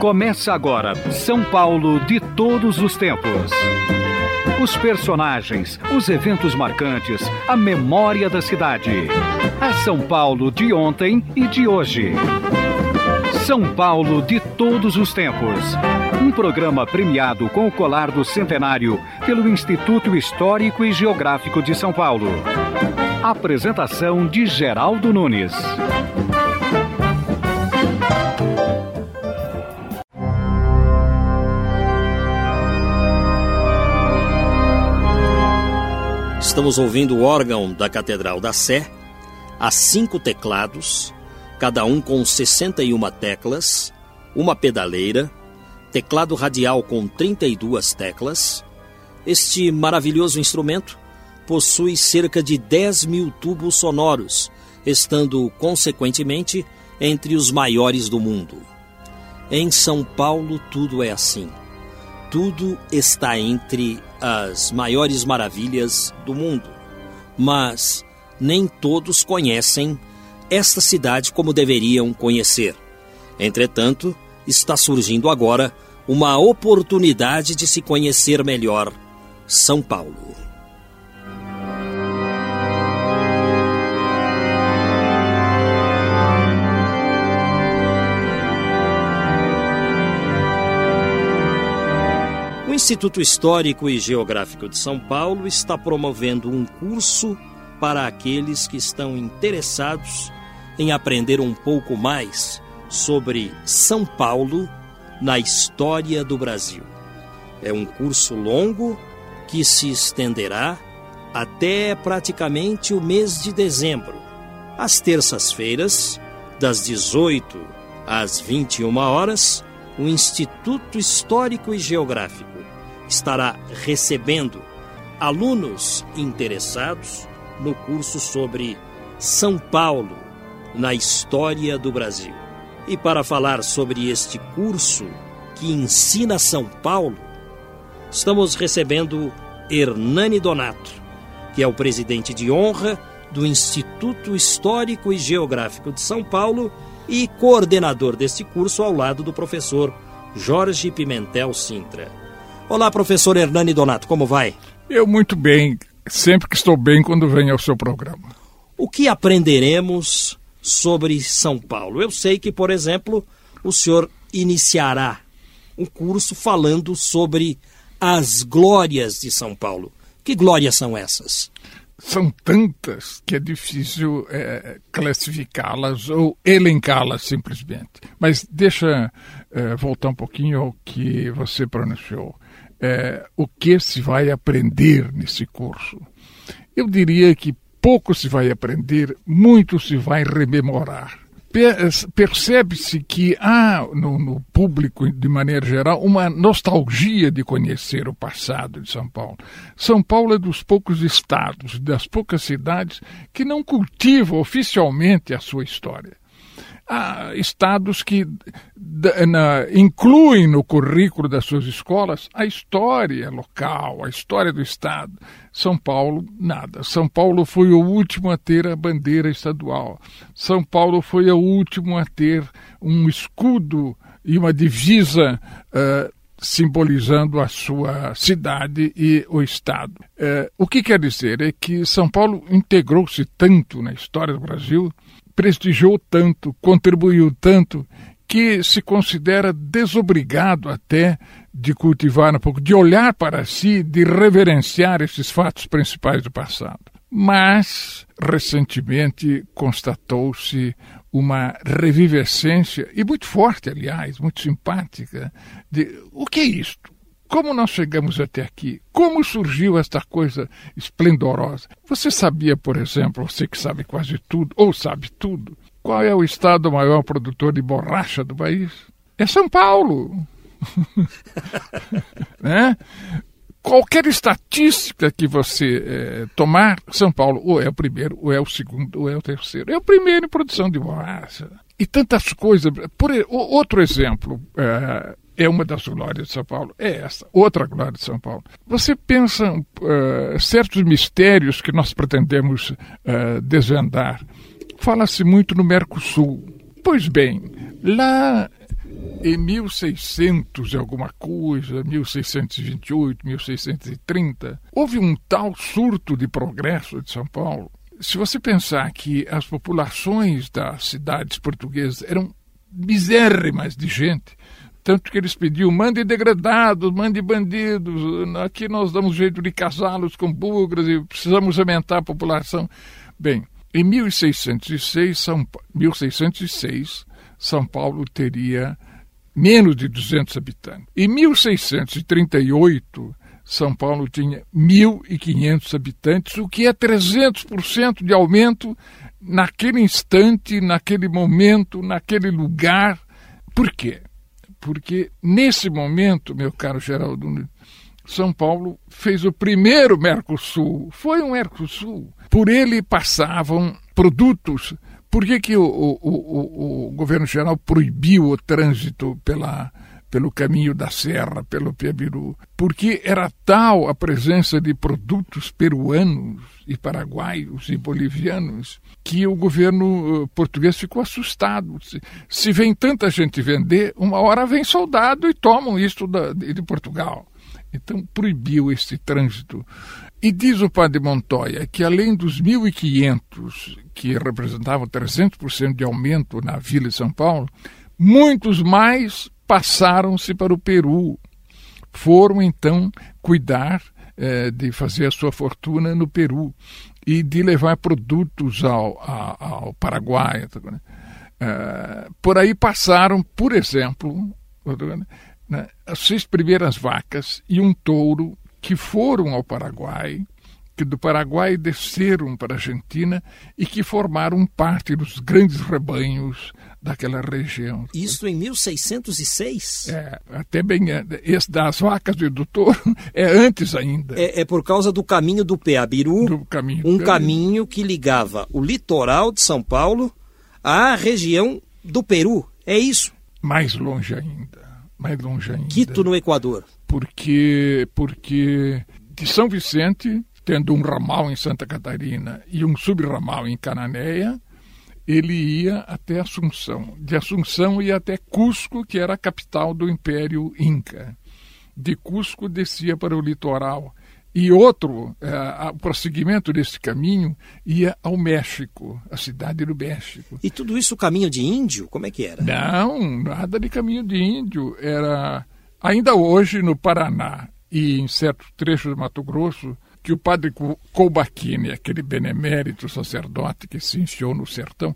Começa agora São Paulo de todos os tempos. Os personagens, os eventos marcantes, a memória da cidade. A São Paulo de ontem e de hoje. São Paulo de todos os tempos. Um programa premiado com o colar do centenário pelo Instituto Histórico e Geográfico de São Paulo. Apresentação de Geraldo Nunes. Estamos ouvindo o órgão da Catedral da Sé, a cinco teclados, cada um com 61 teclas, uma pedaleira, teclado radial com 32 teclas. Este maravilhoso instrumento possui cerca de 10 mil tubos sonoros, estando, consequentemente, entre os maiores do mundo. Em São Paulo, tudo é assim. Tudo está entre as maiores maravilhas do mundo. Mas nem todos conhecem esta cidade como deveriam conhecer. Entretanto, está surgindo agora uma oportunidade de se conhecer melhor São Paulo. Instituto Histórico e Geográfico de São Paulo está promovendo um curso para aqueles que estão interessados em aprender um pouco mais sobre São Paulo na história do Brasil. É um curso longo que se estenderá até praticamente o mês de dezembro. Às terças-feiras, das 18 às 21 horas, o Instituto Histórico e Geográfico estará recebendo alunos interessados no curso sobre São Paulo na história do Brasil. E para falar sobre este curso que ensina São Paulo, estamos recebendo Hernani Donato, que é o presidente de honra do Instituto Histórico e Geográfico de São Paulo e coordenador deste curso ao lado do professor Jorge Pimentel Sintra. Olá, professor Hernani Donato, como vai? Eu muito bem, sempre que estou bem quando venho ao seu programa. O que aprenderemos sobre São Paulo? Eu sei que, por exemplo, o senhor iniciará um curso falando sobre as glórias de São Paulo. Que glórias são essas? São tantas que é difícil é, classificá-las ou elencá-las simplesmente. Mas deixa é, voltar um pouquinho ao que você pronunciou é, o que se vai aprender nesse curso. Eu diria que pouco se vai aprender, muito se vai rememorar. Percebe-se que há no, no, público, de maneira geral, uma nostalgia de conhecer o passado de São Paulo. São Paulo é dos poucos estados, das poucas cidades que não cultivam oficialmente a sua história há estados que na, incluem no currículo das suas escolas a história local, a história do estado. São Paulo, nada. São Paulo foi o último a ter a bandeira estadual. São Paulo foi o último a ter um escudo e uma divisa uh, simbolizando a sua cidade e o Estado. Uh, o que quer dizer é que São Paulo integrou-se tanto na história do Brasil prestigiou tanto, contribuiu tanto, que se considera desobrigado até de cultivar um pouco, de olhar para si, de reverenciar esses fatos principais do passado. Mas, recentemente, constatou-se uma revivescência, e muito forte, aliás, muito simpática, de o que é isto? Como nós chegamos até aqui? Como surgiu esta coisa esplendorosa? Você sabia, por exemplo, você que sabe quase tudo, ou sabe tudo, qual é o estado maior produtor de borracha do país? É São Paulo. né? Qualquer estatística que você é, tomar, São Paulo ou é o primeiro, ou é o segundo, ou é o terceiro. É o primeiro em produção de borracha. E tantas coisas. Por outro exemplo, é, é uma das glórias de São Paulo, é essa, outra glória de São Paulo. Você pensa uh, certos mistérios que nós pretendemos uh, desvendar. Fala-se muito no Mercosul. Pois bem, lá em 1600 e alguma coisa, 1628, 1630, houve um tal surto de progresso de São Paulo. Se você pensar que as populações das cidades portuguesas eram misérrimas de gente, tanto que eles pediam, mande degradados, mande bandidos, aqui nós damos jeito de casá-los com bugras e precisamos aumentar a população. Bem, em 1606, São, 1606, São Paulo teria menos de 200 habitantes. Em 1638, São Paulo tinha 1.500 habitantes, o que é 300% de aumento naquele instante, naquele momento, naquele lugar. Por quê? Porque nesse momento, meu caro Geraldo, São Paulo fez o primeiro Mercosul. Foi um Mercosul. Por ele passavam produtos. Por que, que o, o, o, o governo geral proibiu o trânsito pela, pelo caminho da serra, pelo Piabiru? Porque era tal a presença de produtos peruanos e paraguaios e bolivianos que o governo eh, português ficou assustado. Se, vem tanta gente vender, uma hora vem soldado e tomam isto da, de Portugal. Então proibiu este trânsito. E diz o padre Montoya que além dos 1.500 que representavam 300% de aumento na Vila de São Paulo, muitos mais passaram-se para o Peru. Foram então cuidar eh, de fazer a sua fortuna no Peru e de levar produtos ao, ao, ao Paraguai. Né? Por aí passaram, por exemplo, né, as seis primeiras vacas e um touro que foram ao Paraguai, que do Paraguai desceram para a Argentina e que formaram parte dos grandes rebanhos daquela região. Isso em 1606? É, até bem esse das vacas e do touro é antes ainda. É, é por causa do caminho do Peabiru, do caminho um caminho que ligava o litoral de São Paulo à região do Peru. É isso? Mais longe ainda, mais longe ainda. Quito no Equador. Porque porque de São Vicente, tendo um ramal em Santa Catarina e um subramal em Cananéia, ele ia até Assunção. De Assunção ia até Cusco, que era a capital do Império Inca. De Cusco descia para o litoral. E outro, é, o prosseguimento desse caminho ia ao México, a cidade do México. E tudo isso caminho de índio? Como é que era? Não, nada de caminho de índio. Era ainda hoje no Paraná e em certos trechos de Mato Grosso, que o padre Colbachini, aquele benemérito sacerdote que se enfiou no sertão,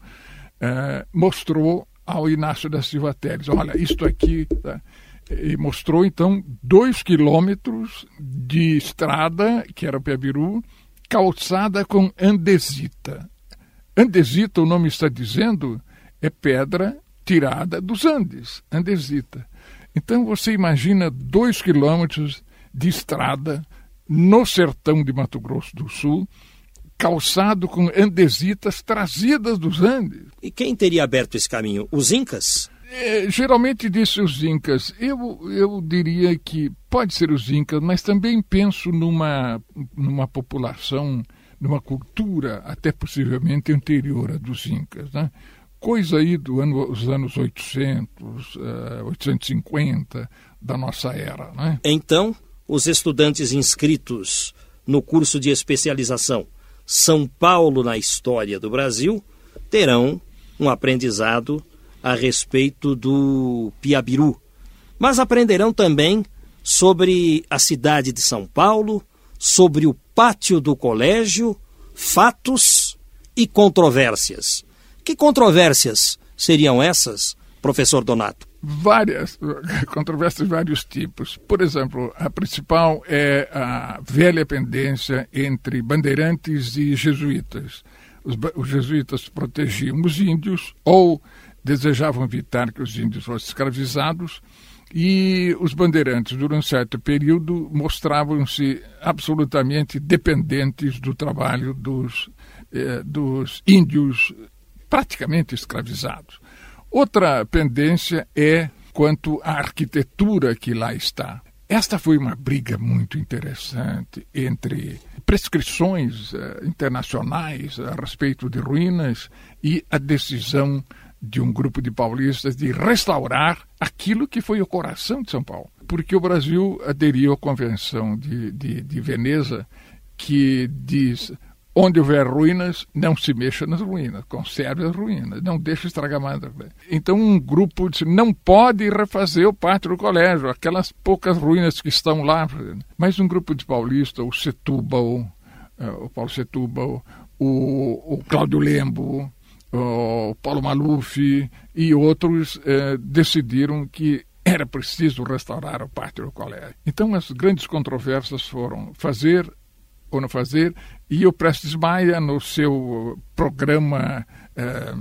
eh, mostrou ao Inácio da Silva Teles. Olha, isto aqui. Tá? E mostrou, então, dois quilômetros de estrada, que era o Piabiru, calçada com andesita. Andesita, o nome está dizendo, é pedra tirada dos Andes, andesita. Então você imagina dois quilômetros de estrada no sertão de Mato Grosso do Sul, calçado com andesitas trazidas dos Andes. E quem teria aberto esse caminho? Os Incas? É, geralmente disse os Incas. Eu, eu diria que pode ser os Incas, mas também penso numa, numa população, numa cultura até possivelmente anterior à dos Incas. Né? Coisa aí dos ano, anos 800, uh, 850 da nossa era. Né? Então, os estudantes inscritos no curso de especialização São Paulo na História do Brasil terão um aprendizado a respeito do Piabiru, mas aprenderão também sobre a cidade de São Paulo, sobre o pátio do colégio, fatos e controvérsias. Que controvérsias seriam essas, professor Donato? Várias controvérsias de vários tipos. Por exemplo, a principal é a velha pendência entre bandeirantes e jesuítas. Os, os jesuítas protegiam os índios ou desejavam evitar que os índios fossem escravizados e os bandeirantes, durante um certo período, mostravam-se absolutamente dependentes do trabalho dos, eh, dos índios praticamente escravizados. Outra pendência é quanto à arquitetura que lá está. Esta foi uma briga muito interessante entre prescrições uh, internacionais a respeito de ruínas e a decisão de um grupo de paulistas de restaurar aquilo que foi o coração de São Paulo. Porque o Brasil aderiu à Convenção de, de, de Veneza, que diz Onde houver ruínas, não se mexa nas ruínas, conserve as ruínas, não deixe estragar mais. Então um grupo disse, não pode refazer o pátio do colégio, aquelas poucas ruínas que estão lá. Mas um grupo de paulistas, o Setúbal, eh, o Paulo Setúbal, o, o Cláudio Lembo, o Paulo Maluf e outros eh, decidiram que era preciso restaurar o pátio do colégio. Então as grandes controvérsias foram fazer ou não fazer, e o Prestes Maia, no seu programa eh,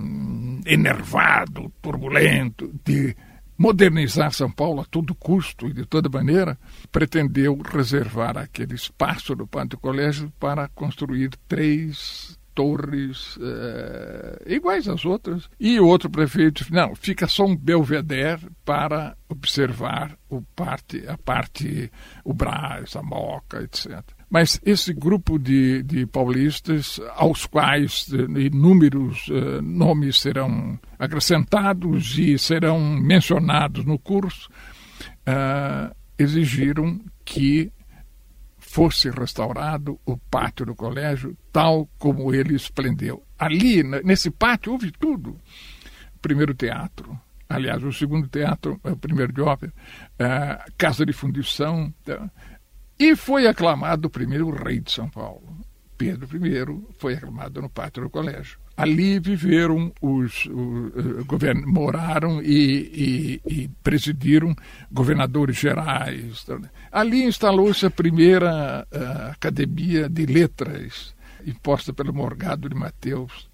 enervado, turbulento, de modernizar São Paulo a todo custo e de toda maneira, pretendeu reservar aquele espaço do Pátio Colégio para construir três torres uh, iguais às outras. E o outro prefeito não, fica só um belvedere para observar o parte, a parte, o Brás, a Moca, etc. Mas esse grupo de, de paulistas, aos quais uh, inúmeros uh, nomes serão acrescentados e serão mencionados no curso, exigiram que fosse restaurado o pátio do colégio tal como ele esplendeu. Ali, nesse pátio, houve tudo. Primeiro teatro, aliás, o segundo teatro, o primeiro de ópera, a casa de fundição, tá? E foi aclamado o primeiro rei de São Paulo. Pedro I foi aclamado no pátio do colégio. Ali viveram os, os govern, moraram e, e, e, presidiram governadores gerais. Ali instalou-se a primeira a academia de letras imposta pelo Morgado de Mateus.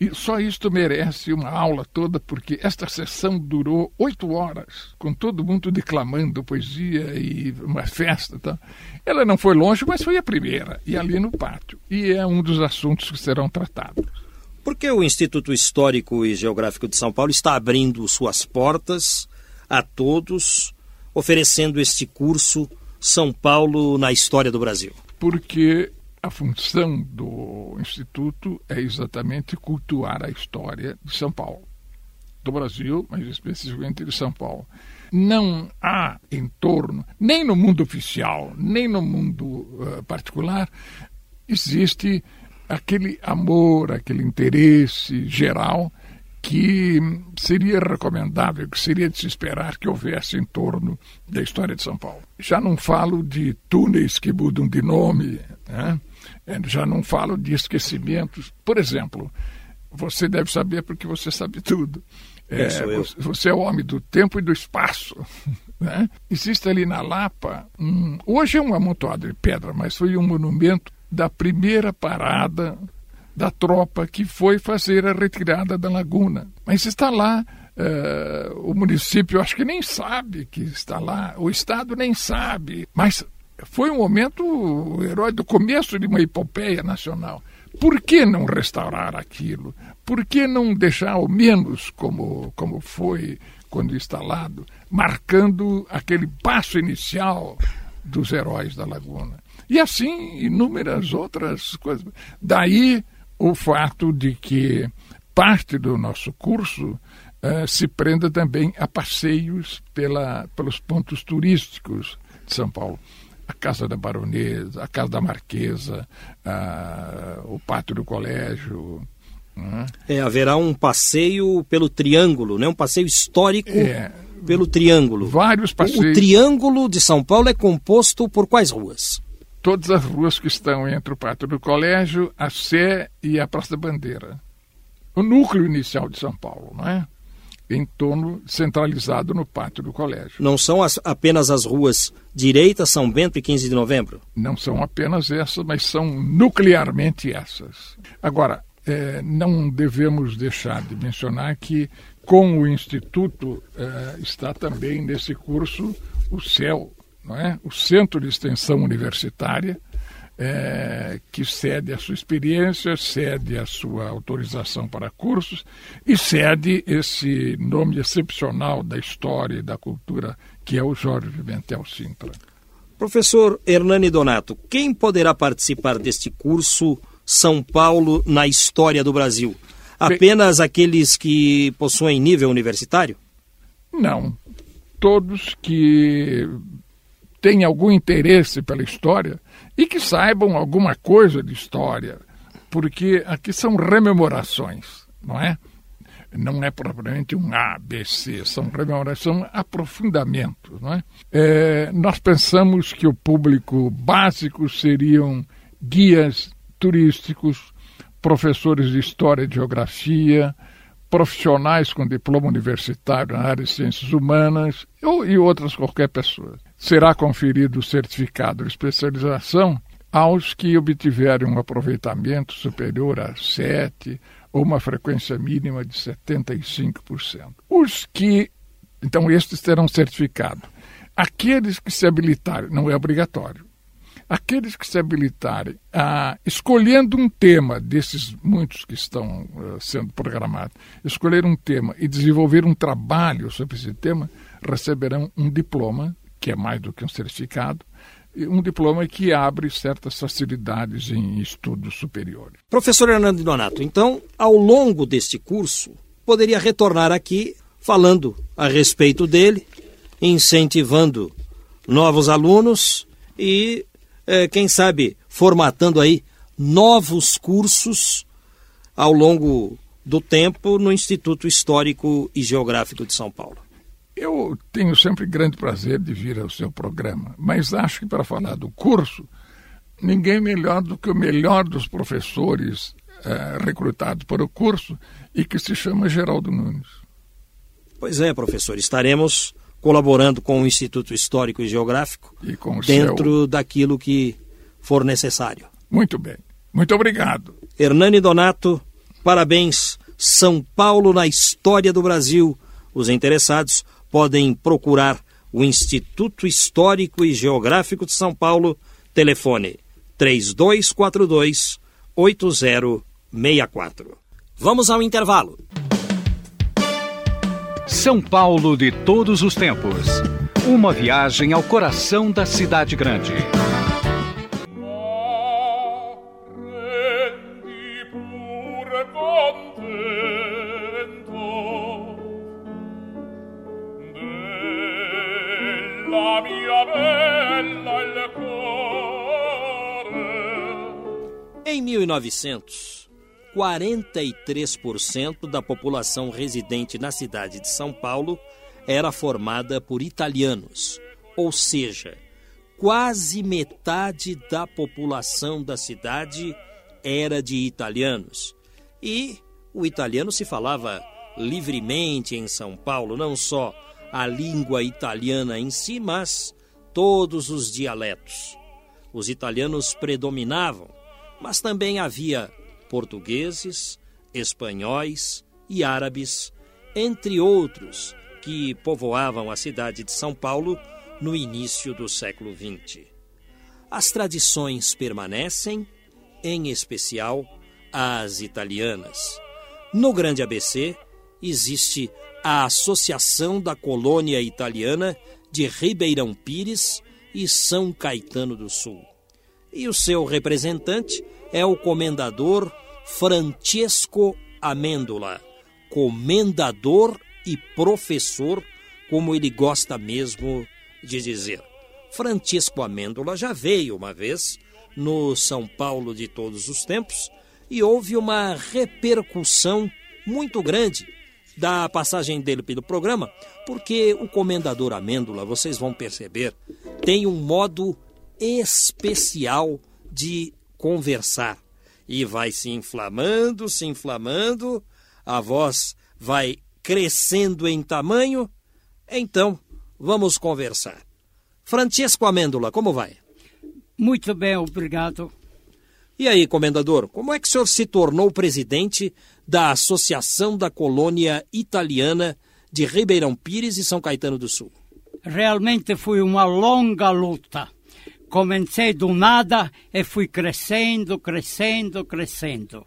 E só isto merece uma aula toda, porque esta sessão durou oito horas, com todo mundo declamando poesia e uma festa. Tá? Ela não foi longe, mas foi a primeira, e ali no pátio. E é um dos assuntos que serão tratados. Por que o Instituto Histórico e Geográfico de São Paulo está abrindo suas portas a todos, oferecendo este curso São Paulo na História do Brasil? Porque a função do Instituto é exatamente cultuar a história de São Paulo, do Brasil, mas especificamente de São Paulo. Não há em torno, nem no mundo oficial, nem no mundo uh, particular, existe aquele amor, aquele interesse geral que seria recomendável, que seria de se esperar que houvesse em torno da história de São Paulo. Já não falo de túneis que mudam de nome, né? É, já não falo de esquecimentos. Por exemplo, você deve saber porque você sabe tudo. É, você é o homem do tempo e do espaço. Né? Existe ali na Lapa, um, hoje é um amontoado de pedra, mas foi um monumento da primeira parada da tropa que foi fazer a retirada da laguna. Mas está lá, uh, o município acho que nem sabe que está lá, o Estado nem sabe. Mas foi um momento herói do começo de uma epopeia nacional. Por que não restaurar aquilo? Por que não deixar ao menos como, como foi quando instalado, marcando aquele passo inicial dos heróis da laguna? E assim inúmeras outras coisas. Daí o fato de que parte do nosso curso uh, se prenda também a passeios pela, pelos pontos turísticos de São Paulo. A Casa da Baronesa, a Casa da Marquesa, uh, o Pátio do Colégio. Uh. É, haverá um passeio pelo Triângulo, né? um passeio histórico é, pelo Triângulo. Vários passeios. O, o Triângulo de São Paulo é composto por quais ruas? todas as ruas que estão entre o Pátio do Colégio, a Sé e a Praça da Bandeira. O núcleo inicial de São Paulo, não é? Em torno, centralizado no Pátio do Colégio. Não são as, apenas as ruas Direita, São Bento e 15 de Novembro? Não são apenas essas, mas são nuclearmente essas. Agora, é, não devemos deixar de mencionar que, com o Instituto, é, está também nesse curso o CEL, não é? o Centro de Extensão Universitária, é, que cede a sua experiência, cede a sua autorização para cursos e cede esse nome excepcional da história e da cultura, que é o Jorge Pimentel Sintra. Professor Hernani Donato, quem poderá participar deste curso São Paulo na História do Brasil? Apenas Bem, aqueles que possuem nível universitário? Não. Todos que têm algum interesse pela história e que saibam alguma coisa de história, porque aqui são rememorações, não é? Não é propriamente um ABC, são rememorações, são aprofundamentos, não é? é? Nós pensamos que o público básico seriam guias turísticos, professores de História e Geografia, profissionais com diploma universitário na área de ciências humanas ou, e outras qualquer pessoa. Será conferido o certificado de especialização aos que obtiverem um aproveitamento superior a 7 ou uma frequência mínima de 75%. Os que, então, estes terão certificado. Aqueles que se habilitarem, não é obrigatório, aqueles que se habilitarem a, escolhendo um tema desses muitos que estão uh, sendo programados, escolher um tema e desenvolver um trabalho sobre esse tema, receberão um diploma, que é mais do que um certificado, um diploma que abre certas facilidades em estudos superiores. Professor Hernando Donato, então, ao longo deste curso, poderia retornar aqui falando a respeito dele, incentivando novos alunos e é, quem sabe, formatando aí novos cursos ao longo do tempo no Instituto Histórico e Geográfico de São Paulo. Eu tenho sempre grande prazer de vir ao seu programa, mas acho que para falar do curso, ninguém melhor do que o melhor dos professores é, recrutados para o curso e que se chama Geraldo Nunes. Pois é, professor, estaremos colaborando com o Instituto Histórico e Geográfico e dentro seu... daquilo que for necessário. Muito bem. Muito obrigado. Hernani Donato, parabéns. São Paulo na história do Brasil. Os interessados podem procurar o Instituto Histórico e Geográfico de São Paulo, telefone 3242 8064. Vamos ao intervalo. São Paulo de todos os tempos. Uma viagem ao coração da cidade grande. Em 1900, 43% da população residente na cidade de São Paulo era formada por italianos, ou seja, quase metade da população da cidade era de italianos. E o italiano se falava livremente em São Paulo, não só a língua italiana em si, mas todos os dialetos. Os italianos predominavam, mas também havia portugueses, espanhóis e árabes, entre outros, que povoavam a cidade de São Paulo no início do século XX. As tradições permanecem, em especial as italianas. No Grande ABC existe a Associação da Colônia Italiana de Ribeirão Pires e São Caetano do Sul. E o seu representante é o comendador Francesco Amêndola, comendador e professor, como ele gosta mesmo de dizer. Francisco Amêndola já veio uma vez no São Paulo de todos os tempos e houve uma repercussão muito grande da passagem dele pelo programa, porque o comendador Amêndola, vocês vão perceber, tem um modo especial de conversar e vai se inflamando, se inflamando, a voz vai crescendo em tamanho. Então, vamos conversar. Francisco Amêndola, como vai? Muito bem, obrigado. E aí, comendador, como é que o senhor se tornou presidente da Associação da Colônia Italiana de Ribeirão Pires e São Caetano do Sul? Realmente foi uma longa luta. Comecei do nada e fui crescendo, crescendo, crescendo.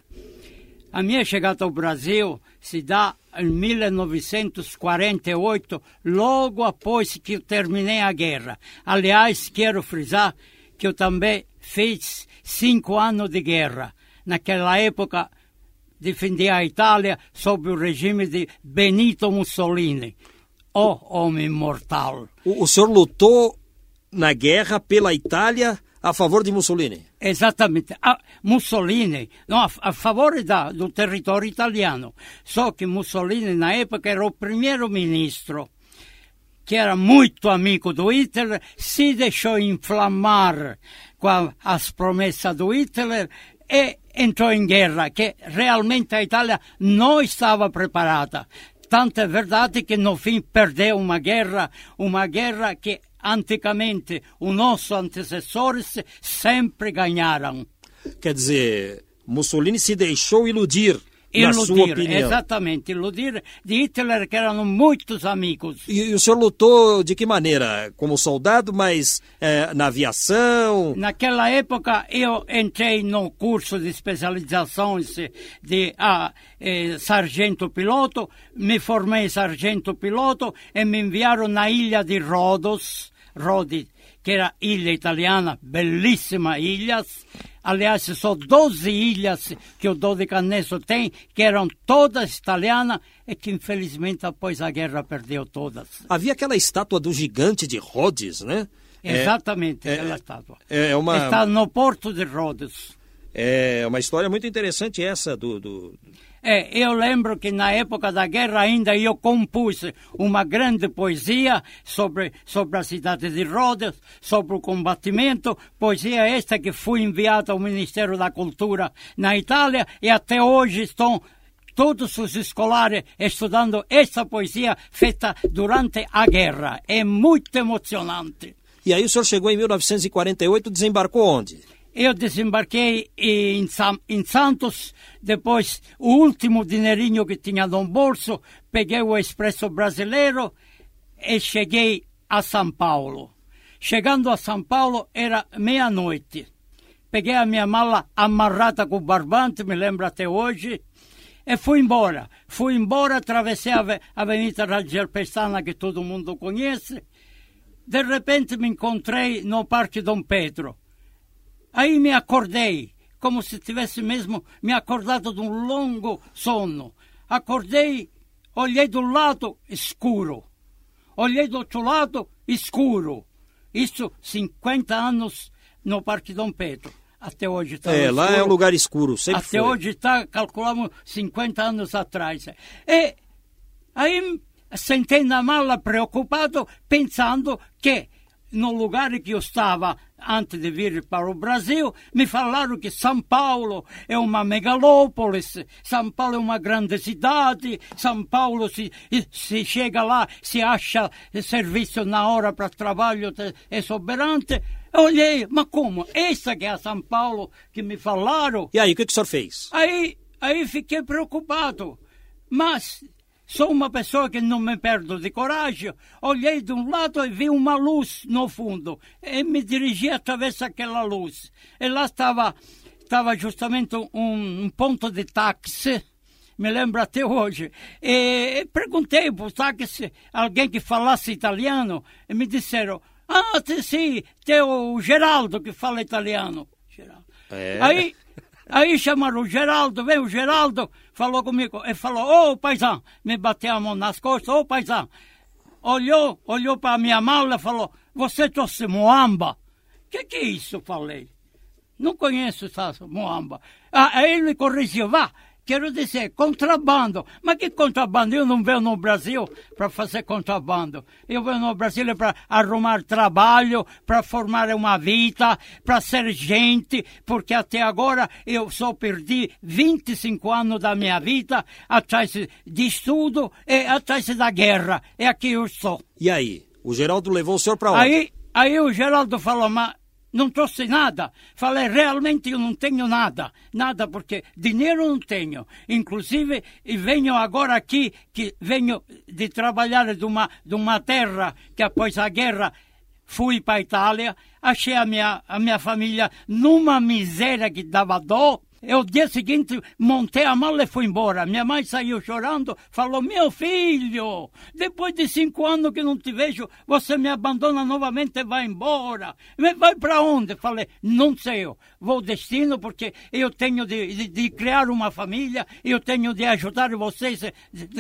A minha chegada ao Brasil se dá em 1948, logo após que eu terminei a guerra. Aliás, quero frisar que eu também fiz cinco anos de guerra. Naquela época, defender a Itália sob o regime de Benito Mussolini. Ó oh, homem mortal. O, o senhor lutou na guerra pela Itália a favor de Mussolini? Exatamente. Mussolini, no, a, favore da, do território italiano. Só que Mussolini, na época, era o primeiro-ministro, que era muito amigo do Hitler, se deixou inflamar com as promessas do Hitler e entrou em guerra, que realmente a Itália não estava preparada. Tanto é verdade que no fim perdeu uma guerra, uma guerra que anticamente os nossos antecessores sempre ganharam. Quer dizer, Mussolini se deixou iludir. Iludir, na sua opinião. exatamente, iludir de Hitler, que eram muitos amigos. E, e o senhor lutou de que maneira? Como soldado, mas é, na aviação? Naquela época eu entrei no curso de especializações de ah, eh, sargento piloto, me formei sargento piloto e me enviaram na ilha de Rodos, Rodi, que era ilha italiana, bellissima ilha. Aliás, são 12 ilhas que o Dodecaneso tem, que eram todas italianas e que infelizmente após a guerra perdeu todas. Havia aquela estátua do gigante de Rhodes, né? Exatamente, é, aquela é, estátua. É uma... Está no porto de Rhodes. É uma história muito interessante essa do, do é, eu lembro que na época da guerra ainda eu compus uma grande poesia sobre, sobre a cidade de Rhodes, sobre o combatimento, poesia esta que foi enviada ao Ministério da Cultura na Itália e até hoje estão todos os escolares estudando essa poesia feita durante a guerra. É muito emocionante. E aí o senhor chegou em 1948, desembarcou onde? Eu desembarquei em, em Santos, depois o último dinheirinho que tinha no bolso, peguei o Expresso Brasileiro e cheguei a São Paulo. Chegando a São Paulo era meia-noite. Peguei a minha mala amarrada com barbante, me lembro até hoje, e fui embora. Fui embora, atravessei a Avenida Radial Pestana, que todo mundo conhece. De repente me encontrei no Parque Dom Pedro Aí me acordei, como se tivesse mesmo me acordado de um longo sono. Acordei, olhei do lado, escuro. Olhei do outro lado, escuro. Isso 50 anos no Parque Dom Pedro. Até hoje está É, lá é um lugar escuro, sempre Até foi. hoje está, calculamos, 50 anos atrás. E aí sentei na mala preocupado, pensando que no lugar que eu estava antes de vir para o Brasil, me falaram que São Paulo é uma megalópolis, São Paulo é uma grande cidade, São Paulo, se, se chega lá, se acha serviço na hora para trabalho, é soberante. Eu olhei, mas como? Essa que é São Paulo que me falaram. E aí, o que, que o senhor fez? Aí, aí fiquei preocupado. Mas Sou uma pessoa que não me perdo de coragem. Olhei de um lado e vi uma luz no fundo. E me dirigi através daquela luz. E lá estava, estava justamente um, um ponto de táxi. Me lembro até hoje. E perguntei para o táxi, alguém que falasse italiano, e me disseram: Ah, sim, tem o Geraldo que fala italiano. Geraldo. É. Aí Aí chamaram o Geraldo, veio o Geraldo, falou comigo, e falou, ô oh, paizão, me bateu a mão nas costas, ô oh, paizão. Olhou, olhou para a minha mala e falou, você trouxe moamba? Que que é isso? Falei. Não conheço essa moamba. Ah, aí ele corrigiu, vá, Quero dizer, contrabando. Mas que contrabando? Eu não venho no Brasil para fazer contrabando. Eu venho no Brasil para arrumar trabalho, para formar uma vida, para ser gente, porque até agora eu só perdi 25 anos da minha vida atrás de estudo e atrás da guerra. É aqui eu sou. E aí? O Geraldo levou o senhor para onde? Aí, aí o Geraldo falou, mas não trouxe nada. Falei, realmente eu não tenho nada. Nada, porque dinheiro não tenho. Inclusive, e venho agora aqui, que venho de trabalhar de uma, de uma terra que após a guerra fui para a Itália, achei a minha, a minha família numa miséria que dava dó. E o dia seguinte montei a mala e fui embora. Minha mãe saiu chorando, falou: Meu filho, depois de cinco anos que não te vejo, você me abandona novamente e vai embora. Vai para onde? Falei: Não sei, eu vou destino porque eu tenho de, de, de criar uma família, eu tenho de ajudar vocês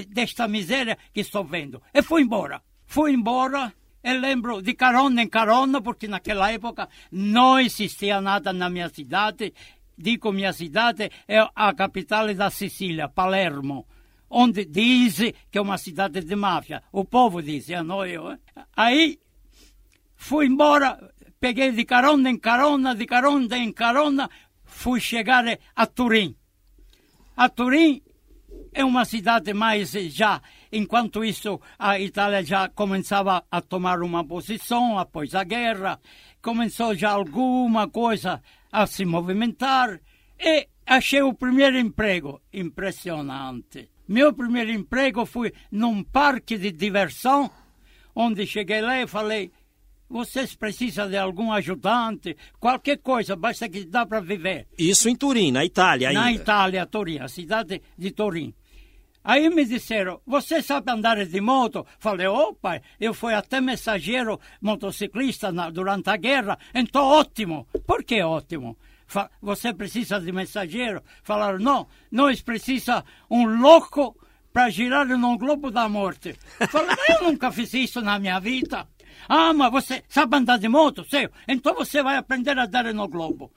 desta miséria que estou vendo. E fui embora. Fui embora. E lembro de carona em carona, porque naquela época não existia nada na minha cidade dico minha cidade, é a capital da Sicília, Palermo, onde diz que é uma cidade de máfia. O povo diz, é não eu. Aí fui embora, peguei de carona em carona, de carona em carona, fui chegar a Turim. A Turim é uma cidade mais já, enquanto isso a Itália já começava a tomar uma posição após a guerra, começou já alguma coisa a se movimentar e achei o primeiro emprego impressionante. Meu primeiro emprego foi num parque de diversão, onde cheguei lá e falei: vocês precisam de algum ajudante, qualquer coisa, basta que dá para viver. Isso em Turim, na Itália ainda. Na Itália, Turim, a cidade de Turim. Aí me disseram, você sabe andar de moto? Falei, opa, eu fui até mensageiro motociclista na, durante a guerra, então ótimo. Por que ótimo? Fa você precisa de mensageiro? Falaram, não, nós precisa um louco para girar no globo da morte. Falei, eu nunca fiz isso na minha vida. Ah, mas você sabe andar de moto? Sei. Então você vai aprender a dar no globo.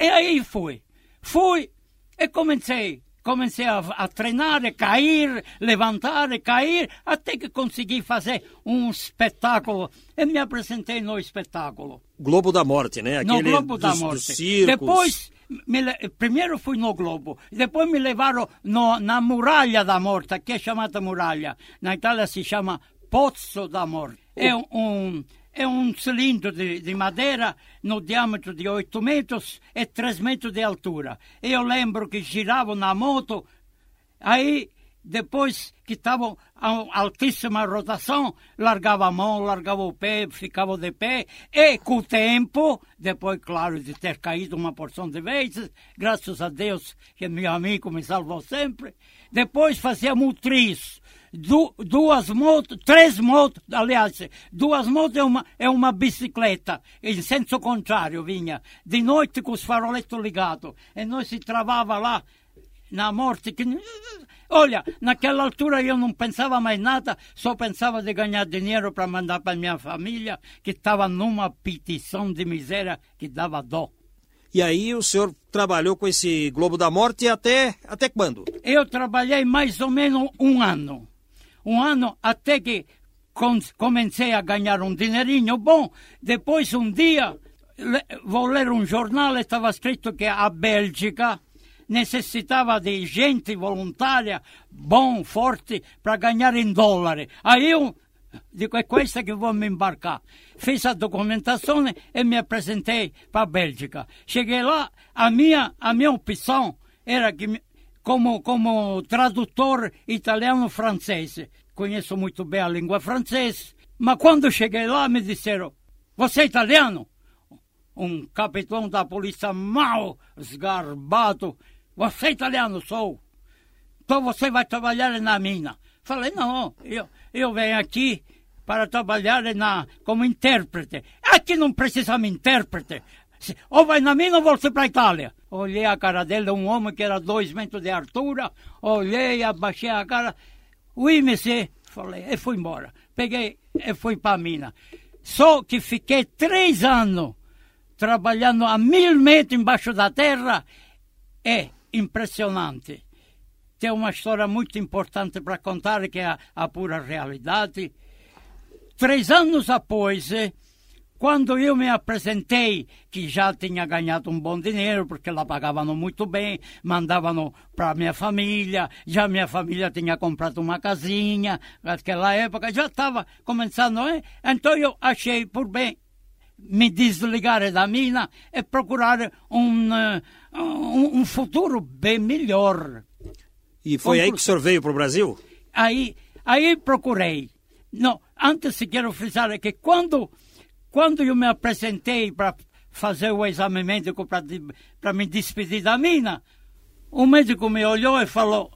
E aí fui. Fui e comecei comecei a, a treinar, a cair, levantar, e cair, até que consegui fazer um espetáculo. E me apresentei no espetáculo. Globo da Morte, né? Aquele no Globo da Morte. Depois, me, primeiro fui no Globo, depois me levaram no, na Muralha da Morte, que é chamada Muralha. Na Itália se chama Pozzo da Morte. É um é um cilindro de, de, madeira no diâmetro de 8 metros e 3 metros de altura. Eu lembro que girava na moto, aí depois que estava a altíssima rotação, largava a mão, largava o pé, ficava de pé, e com o tempo, depois, claro, de ter caído uma porção de vezes, graças a Deus que meu amigo me salvou sempre, depois fazia triz, du, duas motos, três motos, aliás, duas motos é uma, é uma bicicleta, em senso contrário vinha, de noite com os faroletos ligados, e nós se travava lá na morte. Que... Olha, naquela altura eu não pensava mais nada, só pensava de ganhar dinheiro para mandar para minha família, que estava numa petição de miséria que dava dó. E aí o senhor trabalhou com esse Globo da Morte até, até quando? Eu trabalhei mais ou menos um ano um ano até que comecei a ganhar um dinheirinho bom. Depois, um dia, vou ler um jornal, estava escrito que a Bélgica necessitava de gente voluntária, bom, forte, para ganhar em dólares. Aí eu digo, é com que vou me embarcar. Fiz a documentação e me apresentei para a Bélgica. Cheguei lá, a minha, a minha opção era que como, como tradutor italiano-francês. Conheço muito bem a língua francesa, mas quando cheguei lá me disseram: Você é italiano? Um capitão da polícia mal esgarbado. Você é italiano? Sou. Então você vai trabalhar na mina. Falei: Não, eu, eu venho aqui para trabalhar na, como intérprete. Aqui não precisa me intérprete. Ou vai na mina ou você para a Itália. Olhei a cara dele, um homem que era dois metros de altura. Olhei, abaixei a cara. Oui, monsieur. Falei, e fui embora. Peguei e fui para a mina. Só que fiquei três anos trabalhando a mil metros embaixo da terra. É impressionante. Tem uma história muito importante para contar, que é a, a pura realidade. Três anos após, quando eu me apresentei, que já tinha ganhado um bom dinheiro, porque lá pagavam muito bem, mandavam para minha família, já minha família tinha comprado uma casinha, naquela época já estava começando, hein? então eu achei por bem me desligar da mina e procurar um, uh, um, um futuro bem melhor. E foi aí que o senhor veio para o Brasil? Aí, aí procurei. Não, antes quero frisar que quando quando eu me apresentei para fazer o exame médico para me despedir da mina. O médico me olhou e falou: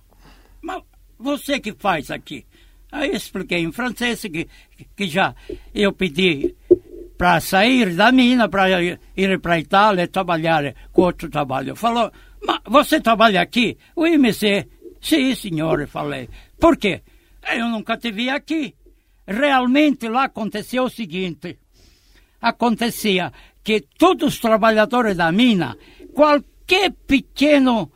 Mas você que faz aqui? Aí eu expliquei em francês que, que já eu pedi para sair da mina, para ir para a Itália trabalhar com outro trabalho. Falou, mas você trabalha aqui? Oui, monsieur. Sim, senhor, falei. Por quê? Eu nunca te vi aqui. Realmente lá acontecia o seguinte. Acontecia que todos os trabalhadores da mina, qualquer pequeno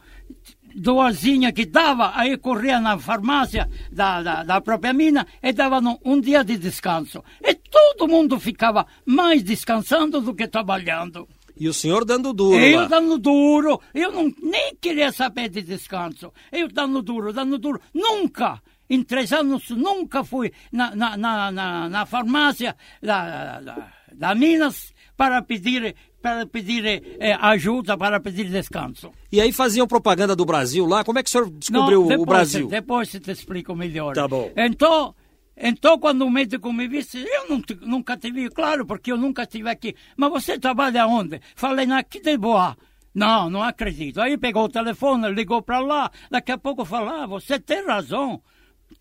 dorzinha que dava, aí corria na farmácia da, da, da própria mina e davam um dia de descanso. E todo mundo ficava mais descansando do que trabalhando. E o senhor dando duro. Eu lá. dando duro. Eu não, nem queria saber de descanso. Eu dando duro, dando duro. Nunca, em três anos, nunca fui na, na, na, na, na farmácia da, da, da Minas para pedir para pedir eh, ajuda, para pedir descanso. E aí faziam propaganda do Brasil lá. Como é que o senhor descobriu Não, depois, o Brasil? Depois te explico melhor. Tá bom. Então, então quando o médico me disse, eu não nunca te vi, claro, porque eu nunca estive aqui. Mas você trabalha onde? Falei, aqui de Boa. Não, não acredito. Aí pegou o telefone, ligou para lá. Daqui a pouco falou, ah, você tem razão.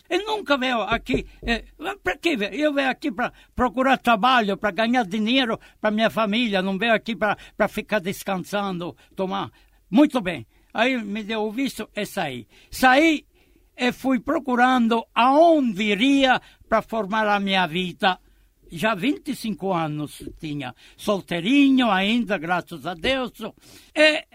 Ele nunca veio aqui. para que veio? Eu venho aqui para procurar trabalho, para ganhar dinheiro para minha família. Não veio aqui para ficar descansando, tomar. Muito bem. Aí me deu o visto e saí. Saí e fui procurando aonde iria para formar a minha vida. Já 25 anos tinha, solteirinho ainda, graças a Deus. E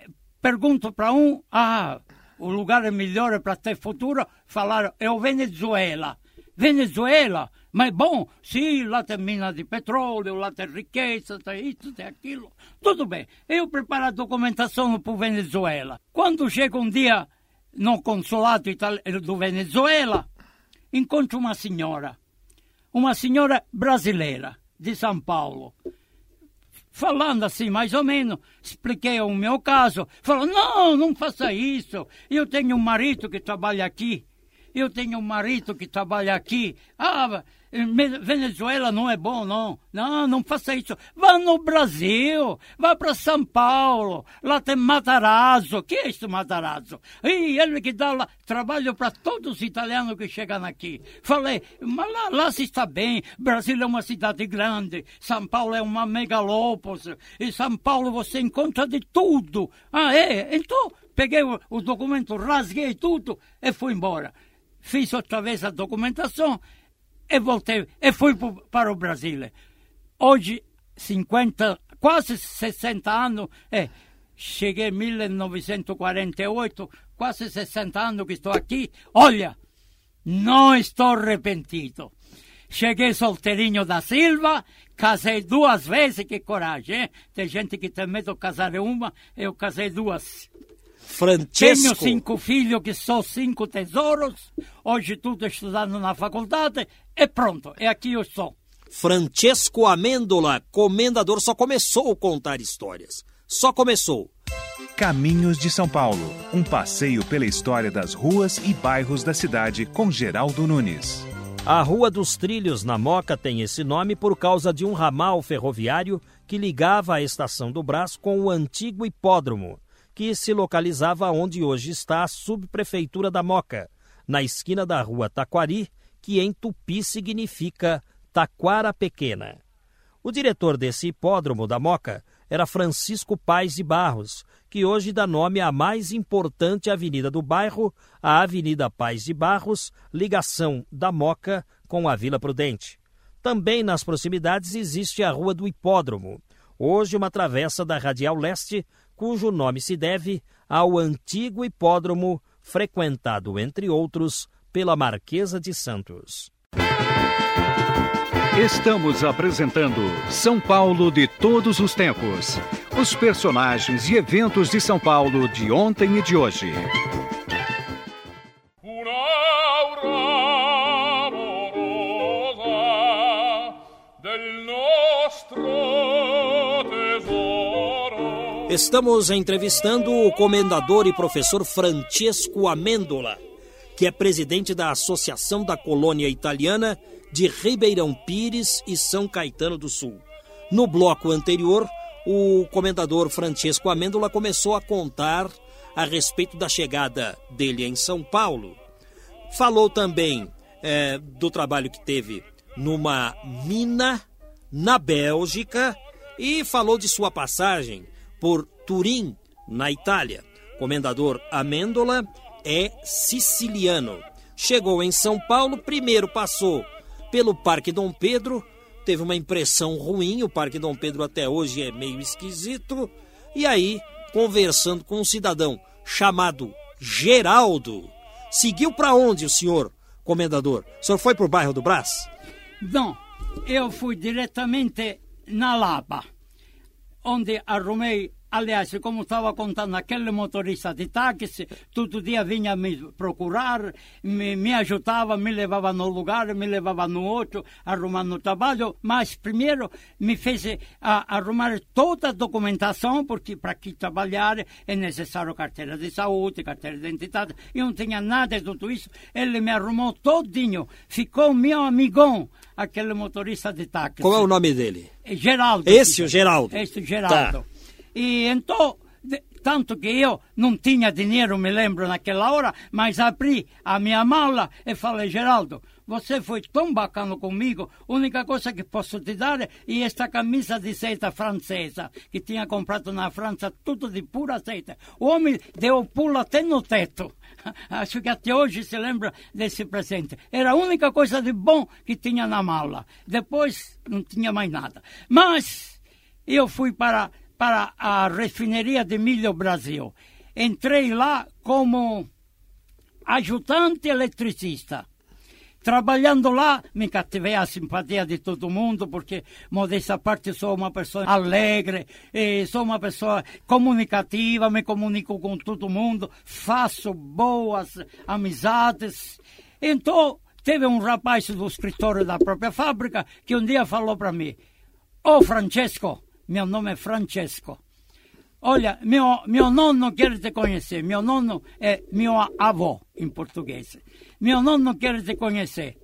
pergunto para um, ah, o lugar é melhor para ter futuro, falaram, é o Venezuela. Venezuela? Mas bom, sim, lá tem mina de petróleo, lá tem riqueza, tem isso, tem aquilo. Tudo bem. Eu preparo a documentação para o Venezuela. Quando chega um dia no consulado itali- do Venezuela, encontro uma senhora. Uma senhora brasileira, de São Paulo falando assim, mais ou menos, expliquei o meu caso. Falou, não, não faça isso. Eu tenho um marido que trabalha aqui. Eu tenho um marido que trabalha aqui. Ah, Venezuela não é bom, não. Não, não faça isso. Vá no Brasil. Vá para São Paulo. Lá tem Matarazzo. que é isso, Matarazzo? E ele que dá lá trabalho para todos os italianos que chegam aqui. Falei, mas lá, lá se está bem. Brasil é uma cidade grande. São Paulo é uma megalópole. Em São Paulo você encontra de tudo. Ah, é? Então, peguei o, o documento, rasguei tudo e fui embora. Fiz outra vez a documentação e voltei. E fui para o Brasil. Hoje, 50, quase 60 anos, é, cheguei em 1948, quase 60 anos que estou aqui. Olha, não estou arrependido. Cheguei solteirinho da Silva, casei duas vezes, que coragem, hein? Tem gente que tem medo de casar uma, eu casei duas. Tenho Francesco. cinco filhos que são cinco tesouros, hoje tudo estudando na faculdade, e pronto, e aqui eu estou. Francesco Amêndola, comendador, só começou a contar histórias. Só começou. Caminhos de São Paulo, um passeio pela história das ruas e bairros da cidade com Geraldo Nunes. A Rua dos Trilhos, na Moca, tem esse nome por causa de um ramal ferroviário que ligava a estação do Brás com o antigo hipódromo, que se localizava onde hoje está a subprefeitura da Moca, na esquina da Rua Taquari, que em tupi significa Taquara Pequena. O diretor desse hipódromo da Moca era Francisco Paz de Barros, que hoje dá nome à mais importante avenida do bairro, a Avenida Paz de Barros, ligação da Moca com a Vila Prudente. Também nas proximidades existe a Rua do Hipódromo, hoje uma travessa da Radial Leste, cujo nome se deve ao antigo hipódromo frequentado, entre outros, pela Marquesa de Santos. Estamos apresentando São Paulo de todos os tempos. Os personagens e eventos de São Paulo de ontem e de hoje. Estamos entrevistando o comendador e professor Francesco Amêndola, que é presidente da Associação da Colônia Italiana de Ribeirão Pires e São Caetano do Sul. No bloco anterior, o comendador Francesco Amêndola começou a contar a respeito da chegada dele em São Paulo. Falou também é, do trabalho que teve numa mina na Bélgica e falou de sua passagem por Turim, na Itália. Comendador Amêndola é siciliano. Chegou em São Paulo, primeiro passou pelo Parque Dom Pedro, teve uma impressão ruim, o Parque Dom Pedro até hoje é meio esquisito, e aí, conversando com um cidadão chamado Geraldo, seguiu para onde o senhor, comendador? O senhor foi para o bairro do Brás? Não, eu fui diretamente na Lapa, onde arrumei Aliás, como estava contando, aquele motorista de táxi, todo dia vinha me procurar, me, me ajudava, me levava no lugar, me levava no outro, arrumando trabalho, mas primeiro me fez a, arrumar toda a documentação, porque para aqui trabalhar é necessário carteira de saúde, carteira de identidade, eu não tinha nada de tudo isso, ele me arrumou todinho, ficou meu amigão, aquele motorista de táxi. Qual é o nome dele? Geraldo. Esse, o Geraldo. Esse, Geraldo. Tá. E então, tanto que eu não tinha dinheiro, me lembro naquela hora, mas abri a minha mala e falei, Geraldo, você foi tão bacana comigo, a única coisa que posso te dar é esta camisa de seta francesa, que tinha comprado na França, tudo de pura seta. O homem deu pulo até no teto. Acho que até hoje se lembra desse presente. Era a única coisa de bom que tinha na mala. Depois não tinha mais nada. Mas eu fui para para a refineria de milho Brasil. Entrei lá como ajudante eletricista. Trabalhando lá, me cativei a simpatia de todo mundo, porque, modesta parte, sou uma pessoa alegre, sou uma pessoa comunicativa, me comunico com todo mundo, faço boas amizades. Então, teve um rapaz do escritório da própria fábrica que um dia falou para mim: Ô oh, Francesco, meu nome é Francesco. Olha, meu, meu nono quer te conhecer. Meu nono é meu avô, em português. Meu nono quer te conhecer.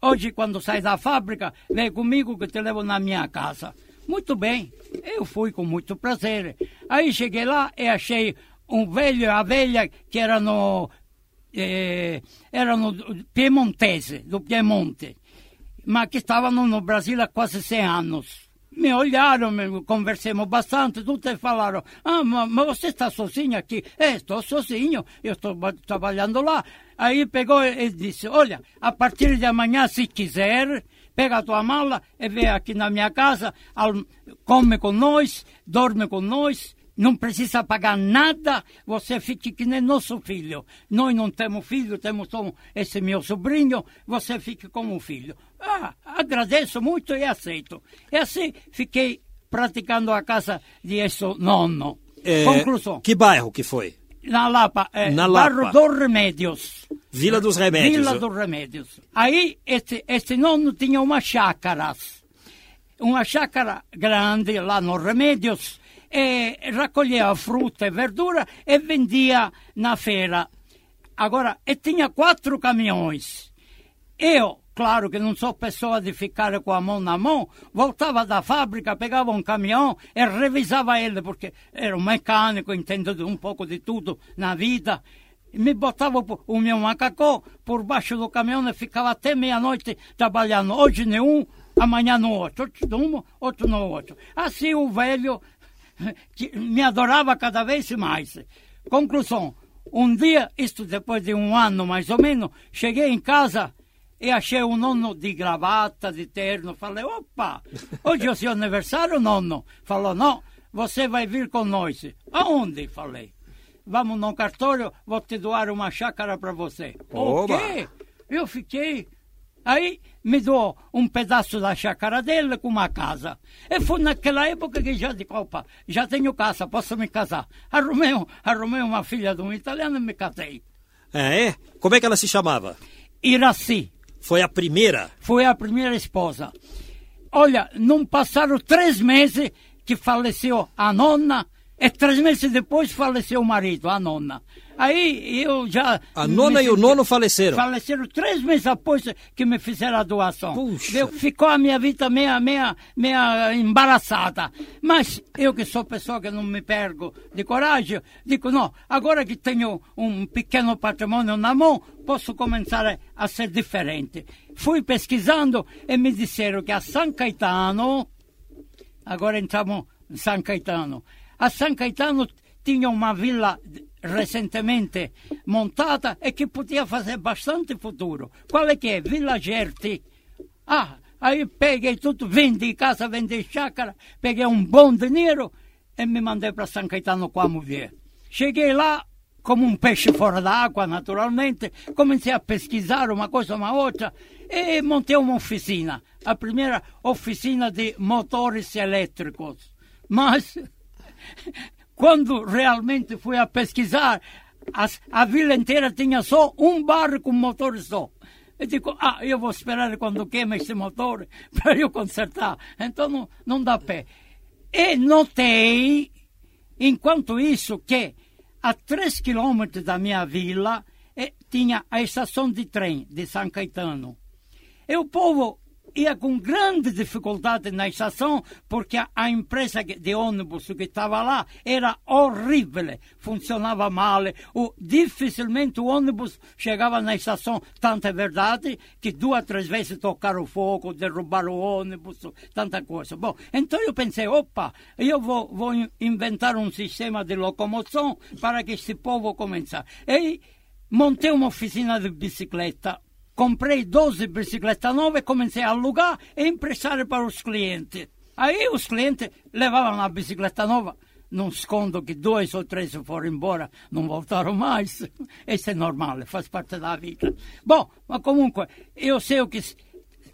Hoje, quando sai da fábrica, vem comigo que te levo na minha casa. Muito bem, eu fui com muito prazer. Aí cheguei lá e achei um velho a velha que era no, eh, era no Piemontese, do Piemonte, mas que estava no Brasil há quase 100 anos me olharam, me, conversamos bastante, tudo e falaram, ah, mas, mas você está sozinho aqui? É, estou sozinho, eu estou trabalhando lá. Aí pegou e disse, olha, a partir de amanhã, se quiser, pega a tua mala e vem aqui na minha casa, come com nós, dorme com nós, não precisa pagar nada, você fique que nem nosso filho. Nós não temos filho, temos só esse meu sobrinho, você fique como filho. Ah, agradeço muito e aceito. E assim fiquei praticando a casa de esse nono. É, Conclusão. Que bairro que foi? Na Lapa, é, Na Lapa. Barro dos Remédios. Vila dos Remédios. Vila dos Remédios. Aí, este, este nono tinha uma chácara. Uma chácara grande lá nos Remédios e raccoglieva frutta e verdura e vendia na feira. Agora, e tinha quatro caminhões. Eu, claro que não sou pessoa de ficar com a mão na mão, voltava da fábrica, pegava um caminhão e revisava ele, porque era um mecânico, entendo um pouco de tudo na vida. Me botava o meu macacão por baixo do caminhão e ficava até meia-noite trabalhando. Hoje nenhum, amanhã no outro, outro no outro. Assim o velho me adorava cada vez mais. Conclusão, um dia, isto depois de um ano mais ou menos, cheguei em casa e achei um nono de gravata, de terno. Falei, opa, hoje é o seu aniversário, nono? Falou, não, você vai vir com nós. Aonde? Falei, vamos no cartório, vou te doar uma chácara para você. O quê? Eu fiquei Aí me deu um pedaço da chácara dele com uma casa. E foi naquela época que já disse, opa, já tenho casa, posso me casar. Arrumei, arrumei uma filha de um italiano e me casei. É? Como é que ela se chamava? Iraci. Foi a primeira? Foi a primeira esposa. Olha, não passaram três meses que faleceu a nona E três meses depois faleceu o marido, a nona. Aí eu já. A nona e o nono faleceram. Faleceram três meses após que me fizeram a doação. Puxa. Eu- ficou a minha vida meia, meia, meia embaraçada. Mas eu que sou pessoa que não me perco de coragem, digo, não, agora que tenho um pequeno patrimônio na mão, posso começar a, a ser diferente. Fui pesquisando e me disseram que a San Caetano, agora entramos em San Caetano, a San Caetano tinha uma vila recentemente montata e que podia fazer bastante futuro. Qual é que é? Vila Gerti. Ah, aí peguei tudo, vendi casa, vendi chácara, peguei um bom dinheiro e me mandei para São Caetano com a mulher. Cheguei lá, como um peixe fora da água, naturalmente, comecei a pesquisar uma coisa, uma outra, e montei uma oficina. A primeira oficina de motores elétricos. Mas quando realmente fui a pesquisar, as- a vila inteira tinha só um bar com motor só. Eu digo, ah, eu vou esperar quando queima esse motor para eu consertar. Então não, não dá pé. E notei, enquanto isso, que a três quilômetros da minha vila eh, tinha a estação de trem de São Caetano. E o povo ia com grande dificuldade na estação, porque a, empresa de ônibus que estava lá era horrível, funcionava mal. O, dificilmente o ônibus chegava na estação. Tanto é verdade que duas, três vezes tocaram fogo, derrubaram o ônibus, tanta coisa. Bom, então eu pensei, opa, eu vou, vou in- inventar um sistema de locomoção para que esse povo começar. E montei uma oficina de bicicleta comprei 12 bicicletas novas e comecei a alugar e emprestar para os clientes. Aí os clientes levavam a bicicleta nova. Não escondo que dois ou três foram embora, não voltaram mais. Isso é normal, faz parte da vida. Bom, mas comunque, eu sei o que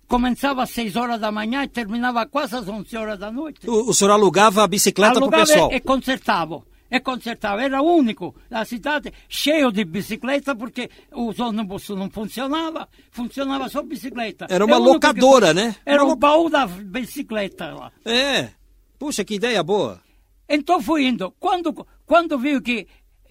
começava às 6 horas da manhã e terminava quase às 11 horas da noite. O, o senhor alugava a bicicleta para o pessoal. e consertava. E consertava. Era o único na cidade cheio de bicicleta, porque os ônibus não funcionavam, funcionava só bicicleta. Era uma É único que- locadora, né? Era Uma o baú da bicicleta lá. É. Puxa, que ideia boa. Então fui indo. Quando, quando vi que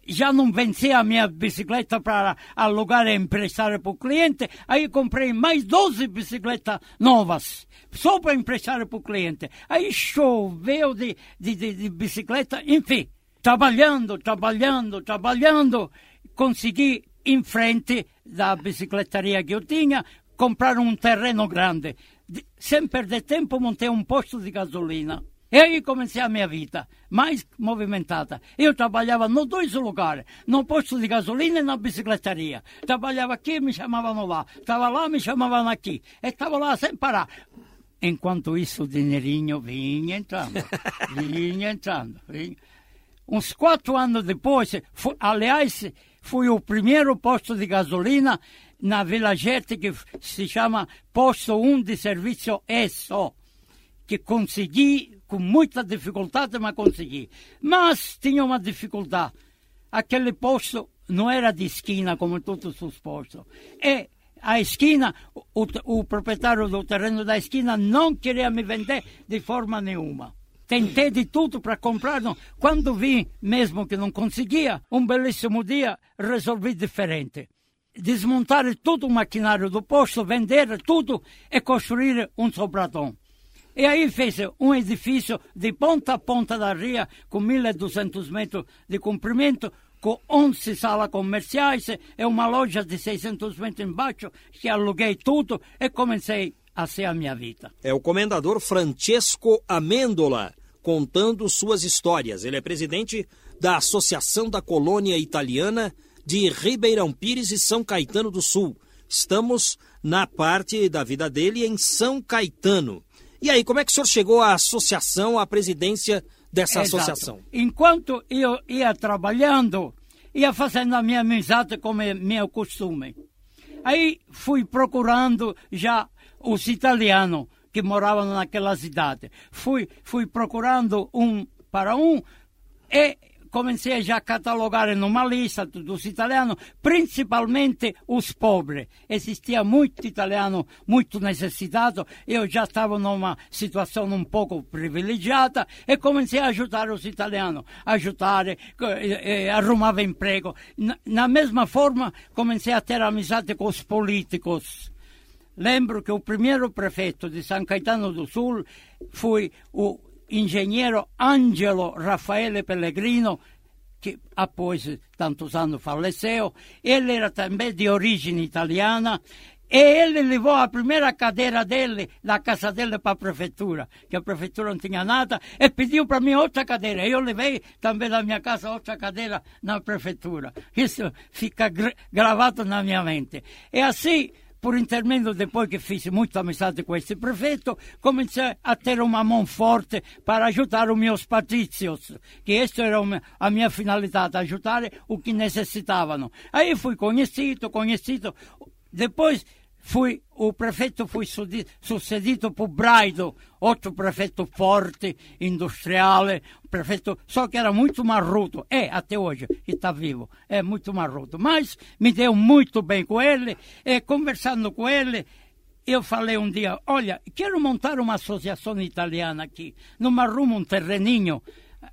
já não vencia a minha bicicleta para alugar e emprestar para o cliente, aí comprei mais 12 bicicletas novas, só para emprestar para o cliente. Aí choveu de, de, de, de bicicleta, enfim, trabalhando, trabalhando, trabalhando, consegui em frente da bicicletaria que eu tinha, comprar um terreno grande. De- sem perder tempo, montei um posto de gasolina. E aí comecei a minha vida, mais movimentada. Eu trabalhava nos dois lugares, no posto de gasolina e na bicicletaria. Trabalhava aqui, me chamavam lá. Estava lá, me chamavam aqui. Estava lá sem parar. Enquanto isso, o dinheirinho vinha entrando, vinha entrando. Vinha. Uns quatro anos depois, fu- aliás, fui o primeiro posto de gasolina na Vila Gete que se chama Posto 1 de Serviço ESO que consegui com muita dificuldade, mas consegui. Mas tinha uma dificuldade. Aquele posto não era de esquina como todos os postos. E a esquina, o, o proprietário do terreno da esquina não queria me vender de forma nenhuma. Tentei de tudo para comprar. Não. Quando vi mesmo que não conseguia, um belíssimo dia resolvi diferente. Desmontar todo o maquinário do posto, vender tudo e construir um sobradão. E aí fez um edifício de ponta a ponta da ria, com 1.200 metros de comprimento, com 11 salas comerciais e uma loja de 600 metros embaixo, que aluguei tudo e comecei a ser a minha vida. É o comendador Francesco Amendola contando suas histórias. Ele é presidente da Associação da Colônia Italiana de Ribeirão Pires e São Caetano do Sul. Estamos na parte da vida dele em São Caetano. E aí, como é que o senhor chegou à associação, à presidência dessa Exato. associação? Enquanto eu ia trabalhando, ia fazendo a minha amizade como é meu costume. Aí fui procurando já os italianos que moravam naquela cidade. Fui, fui procurando um para um e comecei já a catalogar numa lista dos italianos, principalmente os pobres. Existia muito italiano muito necessitado, eu já estava numa situação um pouco privilegiada e comecei a ajudar os italianos, ajudar, eh, eh, arrumava emprego. Na mesma forma, comecei a ter amizade com os políticos. Lembro que o primeiro prefeito de San Caetano do Sul foi o engenheiro Angelo Raffaele Pellegrino, que após tantos anos faleceu. Ele era também de origem italiana e ele levou a primeira cadeira dele, da casa dele, para a prefeitura, que a prefeitura não tinha nada, e pediu para mim outra cadeira. Eu levei também da minha casa outra cadeira na prefeitura. Isso fica gravado na minha mente. E assim, por intermédio, depois que fiz muita amizade com esse prefeito, comecei a ter uma mão forte para ajudar os meus patrícios, que esta era a minha finalidade, ajudar o que necessitavam. Aí fui conhecido, conhecido. Depois Fui, o prefeito foi sucedido por Braido, outro prefeito forte, industrial, prefeito, só que era muito marrudo. É, até hoje, está vivo, é muito marrudo. Mas me deu muito bem com ele, e conversando com ele, eu falei um dia, olha, quero montar uma associação italiana aqui, não arrumo um terreninho,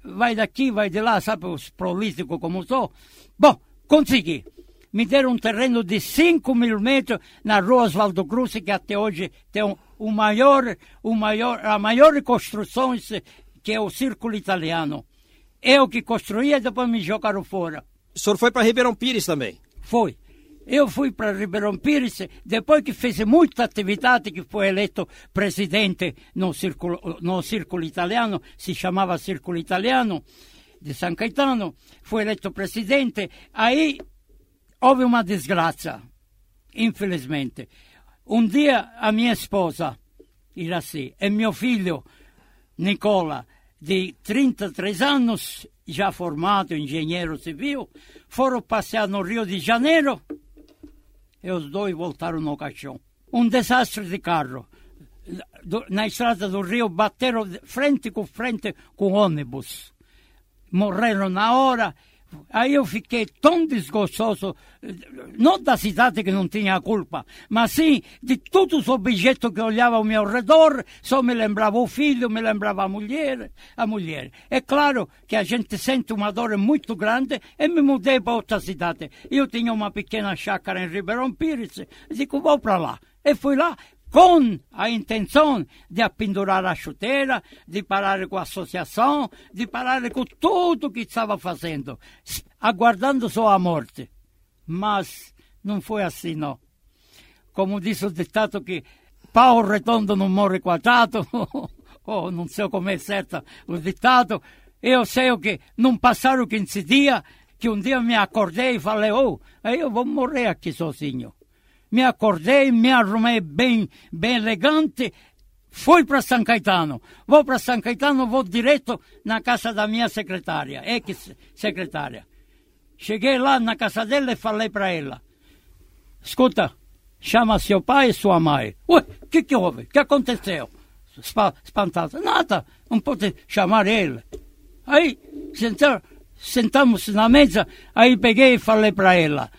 vai daqui, vai de lá, sabe os políticos como sou? Bom, consegui me deram um terreno de 5 mil metros na rua Oswaldo Cruz, que até hoje tem um, o maior, o maior, a maior construção, que é o Círculo Italiano. Eu que construí e depois me jogaram fora. O senhor foi para Ribeirão Pires também? Foi. Eu fui para Ribeirão Pires, depois que fez muita atividade, que foi eleito presidente no círculo, no círculo italiano, se chamava Círculo Italiano, de San Caetano, foi eleito presidente, aí houve uma desgraça, infelizmente. Um dia a minha esposa, Iraci, e meu filho, Nicola, de 33 anos, já formado engenheiro civil, foram passear no Rio de Janeiro e os dois voltaram no caixão. Um desastre de carro. Na estrada do Rio bateram frente com frente com ônibus. Morreram na hora Aí eu fiquei tão desgostoso, não da cidade que não tinha culpa, mas sim de todos os objetos que olhava ao meu redor, só me lembrava o filho, me lembrava a mulher, a mulher. É claro que a gente sente uma dor muito grande e me mudei para outra cidade. Eu tinha uma pequena chácara em Ribeirão Pires, digo, vou para lá. E fui lá, com a intenção de apendurar a chuteira, de parar com a associação, de parar com tudo que estava fazendo, aguardando só a morte. Mas não foi assim, não. Como diz o ditado que pau redondo não morre quadrado, ou não sei como é certo o ditado, eu sei o que não passaram 15 dias, que um dia me acordei e falei, oh, eu vou morrer aqui sozinho me acordei, me arrumei bem, bem elegante, fui para São Caetano. Vou para São Caetano, vou direto na casa da minha secretária, ex-secretária. Cheguei lá na casa dela e falei para ela: Escuta, chama seu pai e sua mãe. Ué, o que, que houve? O que aconteceu? Espantado. Nada, não pode chamar ele. Aí, sentamos na mesa, aí peguei e falei para ela: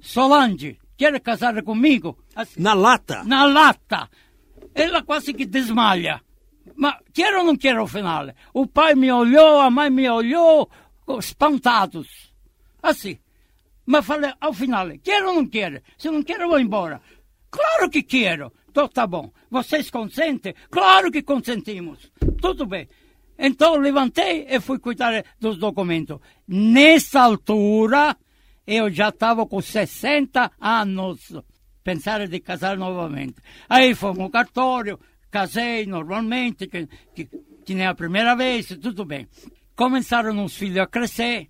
Solange, quer casar comigo? Assim, na lata? Na lata. Ela quase que desmalha. Mas quer ou não quer ao final? O pai me olhou, a mãe me olhou, espantados. Assim. Mas falei, ao final, quer ou não quer? Se não quer, eu vou embora. Claro que quero. Então tá bom. Vocês consentem? Claro que consentimos. Tudo bem. Então levantei e fui cuidar dos documentos. Nessa altura, eu já estava com 60 anos. Pensar de casar novamente. Aí fomos ao cartório, casei normalmente, que, que, que nem a primeira vez, tudo bem. Começaram os filhos a crescer.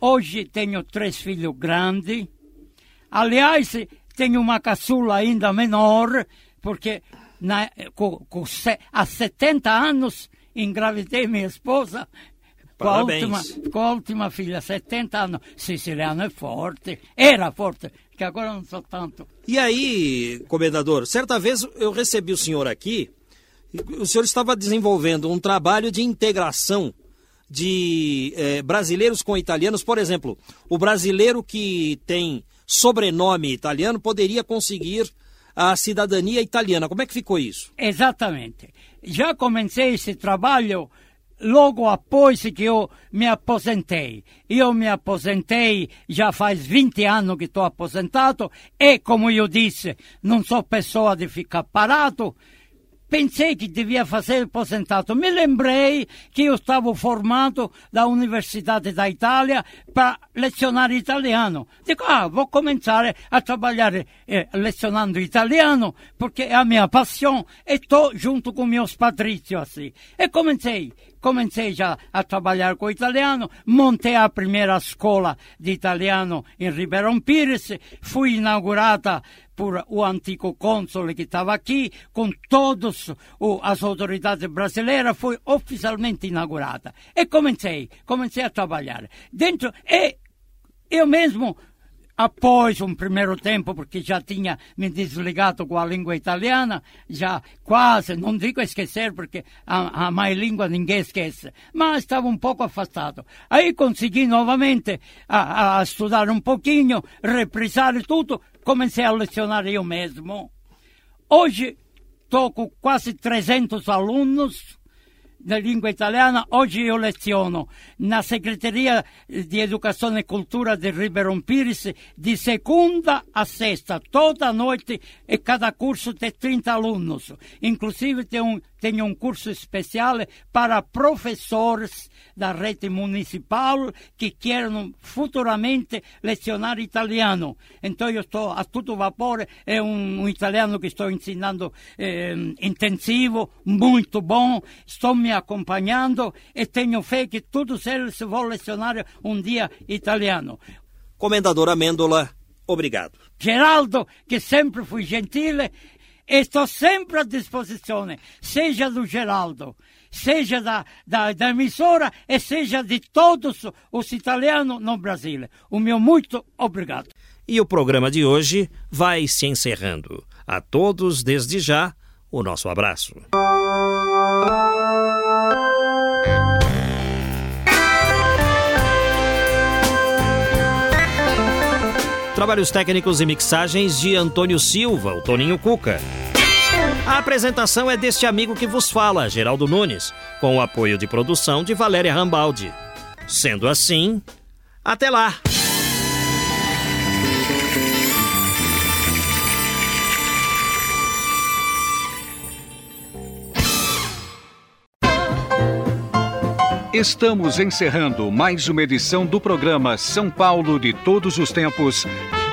Hoje tenho três filhos grandes. Aliás, tenho uma caçula ainda menor, porque na, com, com, há 70 anos engravidei minha esposa com a, última, com a última filha, 70 anos. Siciliano é forte, era forte, que agora não sou tanto. E aí, comendador, certa vez eu recebi o senhor aqui, o senhor estava desenvolvendo um trabalho de integração de eh, brasileiros com italianos. Por exemplo, o brasileiro que tem sobrenome italiano poderia conseguir a cidadania italiana. Como é que ficou isso? Exatamente. Já comecei esse trabalho logo após que eu me aposentei. Eu me aposentei já faz 20 anos que estou aposentado e, como eu disse, não sou pessoa de ficar parado. Pensei que devia fazer aposentado. Me lembrei que eu estava formado da Universidade da Itália para lecionar italiano. Digo, ah, vou começar a trabalhar eh, lecionando italiano, porque é a minha paixão, e estou junto com meus patrícios assim. E comecei comecei já a trabalhar com italiano, montei a primeira escola de italiano em Ribeirão Pires, fui inaugurada por o antigo cônsul que estava aqui, com todas as autoridades brasileiras, foi oficialmente inaugurada. E comecei, comecei a trabalhar. Dentro, e eu mesmo após um primeiro tempo, porque já tinha me desligado com a língua italiana, já quase, não digo esquecer, porque a, a mais língua ninguém esquece, mas estava um pouco afastado. Aí consegui novamente a, a estudar um pouquinho, reprisar tudo, comecei a lecionar eu mesmo. Hoje estou com quase 300 alunos, da língua italiana, oggi io leziono na Segreteria di Educazione e Cultura di Ribeirão Pires di seconda a sexta, toda noite e cada curso tem 30 alunos. Inclusive tem um, tenho um curso especial para professores da rede municipal que querem futuramente lecionar italiano. Então eu estou a todo vapor, é um, um italiano que estou ensinando eh, intensivo, muito bom, estou me acompanhando e tenho fé que todos eles vão lecionar um dia italiano. Comendador Amêndola, obrigado. Geraldo, que sempre fui gentile, estou sempre à disposição, seja do Geraldo, seja da, da, da, emissora e seja de todos os italianos no Brasil. O meu muito obrigado. E o programa de hoje vai se encerrando. A todos, desde já, o nosso abraço. Trabalhos técnicos e mixagens de Antônio Silva, o Toninho Cuca. A apresentação é deste amigo que vos fala, Geraldo Nunes, com o apoio de produção de Valéria Rambaldi. Sendo assim, até lá! Estamos encerrando mais uma edição do programa São Paulo de Todos os Tempos.